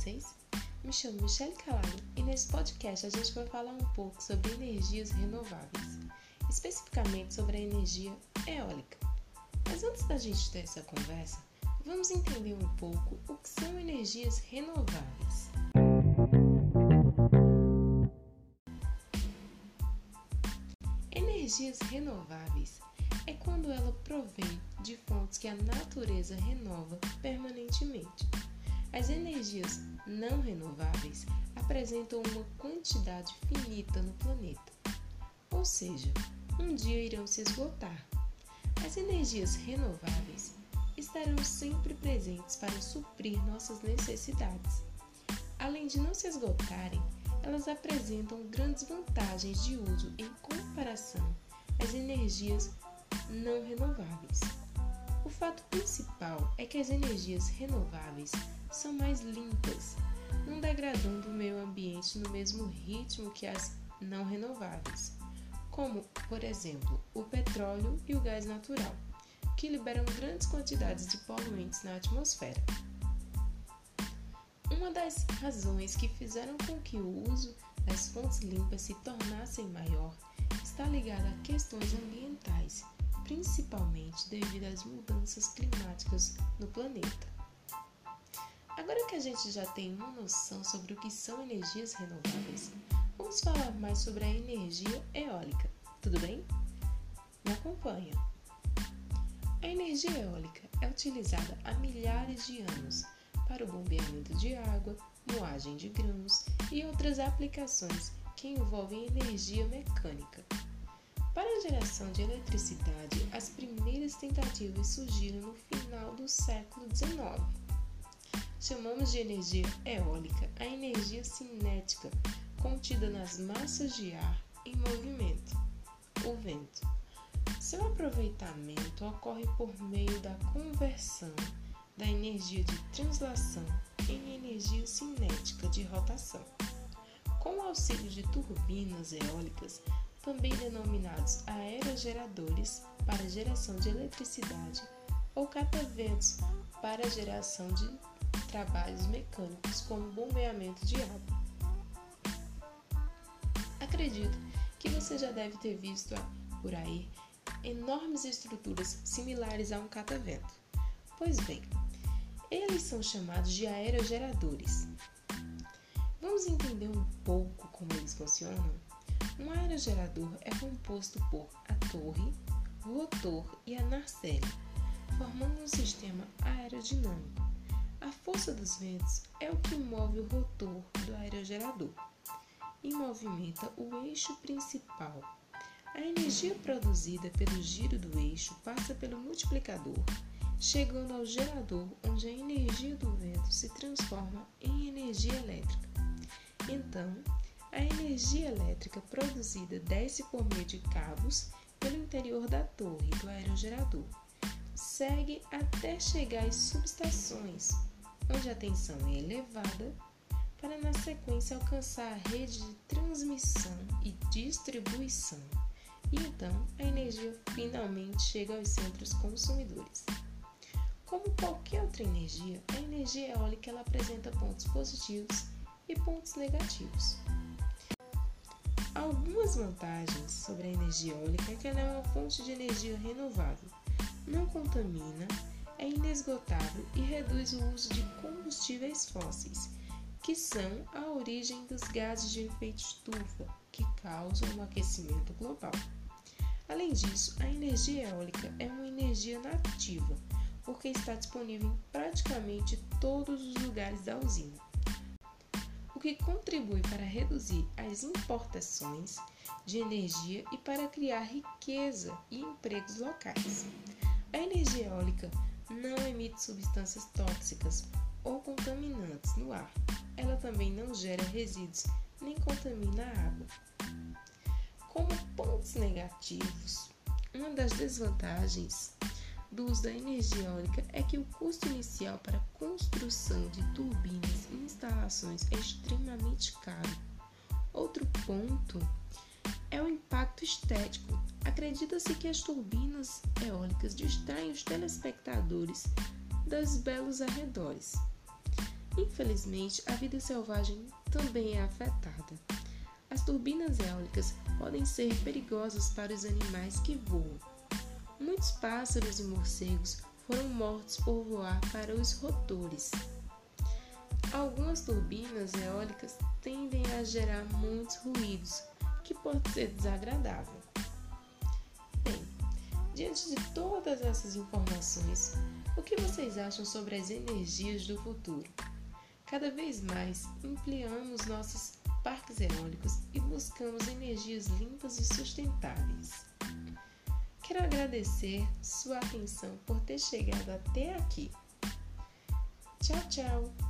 vocês? Me chamo Michelle Calado e nesse podcast a gente vai falar um pouco sobre energias renováveis, especificamente sobre a energia eólica. Mas antes da gente ter essa conversa, vamos entender um pouco o que são energias renováveis. Energias renováveis é quando ela provém de fontes que a natureza renova permanentemente. As energias não renováveis apresentam uma quantidade finita no planeta, ou seja, um dia irão se esgotar. As energias renováveis estarão sempre presentes para suprir nossas necessidades. Além de não se esgotarem, elas apresentam grandes vantagens de uso em comparação às energias não renováveis. O fato principal é que as energias renováveis são mais limpas, não degradando o meio ambiente no mesmo ritmo que as não renováveis, como, por exemplo, o petróleo e o gás natural, que liberam grandes quantidades de poluentes na atmosfera. Uma das razões que fizeram com que o uso das fontes limpas se tornassem maior está ligada a questões ambientais, principalmente devido às mudanças climáticas no planeta. Agora que a gente já tem uma noção sobre o que são energias renováveis, vamos falar mais sobre a energia eólica, tudo bem? Me acompanha. A energia eólica é utilizada há milhares de anos para o bombeamento de água, moagem de grãos e outras aplicações que envolvem energia mecânica. Para a geração de eletricidade, as primeiras tentativas surgiram no final do século XIX Chamamos de energia eólica a energia cinética contida nas massas de ar em movimento, o vento. Seu aproveitamento ocorre por meio da conversão da energia de translação em energia cinética de rotação. Com o auxílio de turbinas eólicas, também denominados aerogeradores para geração de eletricidade ou cataventos para geração de trabalhos mecânicos como bombeamento de água. Acredito que você já deve ter visto por aí enormes estruturas similares a um catavento. Pois bem, eles são chamados de aerogeradores. Vamos entender um pouco como eles funcionam? Um aerogerador é composto por a torre, o rotor e a nacelle, formando um sistema aerodinâmico. A força dos ventos é o que move o rotor do aerogerador e movimenta o eixo principal. A energia produzida pelo giro do eixo passa pelo multiplicador, chegando ao gerador, onde a energia do vento se transforma em energia elétrica. Então, a energia elétrica produzida desce por meio de cabos pelo interior da torre do aerogerador, segue até chegar às subestações, onde a tensão é elevada, para na sequência alcançar a rede de transmissão e distribuição. E então a energia finalmente chega aos centros consumidores. Como qualquer outra energia, a energia eólica ela apresenta pontos positivos e pontos negativos. Algumas vantagens sobre a energia eólica é que ela é uma fonte de energia renovável, não contamina é inesgotável e reduz o uso de combustíveis fósseis, que são a origem dos gases de efeito estufa que causam o aquecimento global. Além disso, a energia eólica é uma energia nativa, porque está disponível em praticamente todos os lugares da usina, o que contribui para reduzir as importações de energia e para criar riqueza e empregos locais. A energia eólica não emite substâncias tóxicas ou contaminantes no ar. Ela também não gera resíduos nem contamina a água. Como pontos negativos, uma das desvantagens do uso da energia eólica é que o custo inicial para a construção de turbinas e instalações é extremamente caro. Outro ponto é o impacto estético. Acredita-se que as turbinas eólicas distraem os telespectadores dos belos arredores. Infelizmente, a vida selvagem também é afetada. As turbinas eólicas podem ser perigosas para os animais que voam. Muitos pássaros e morcegos foram mortos por voar para os rotores. Algumas turbinas eólicas tendem a gerar muitos ruídos, que pode ser desagradável. Bem, diante de todas essas informações, o que vocês acham sobre as energias do futuro? Cada vez mais ampliamos nossos parques eólicos e buscamos energias limpas e sustentáveis. Quero agradecer sua atenção por ter chegado até aqui. Tchau, tchau!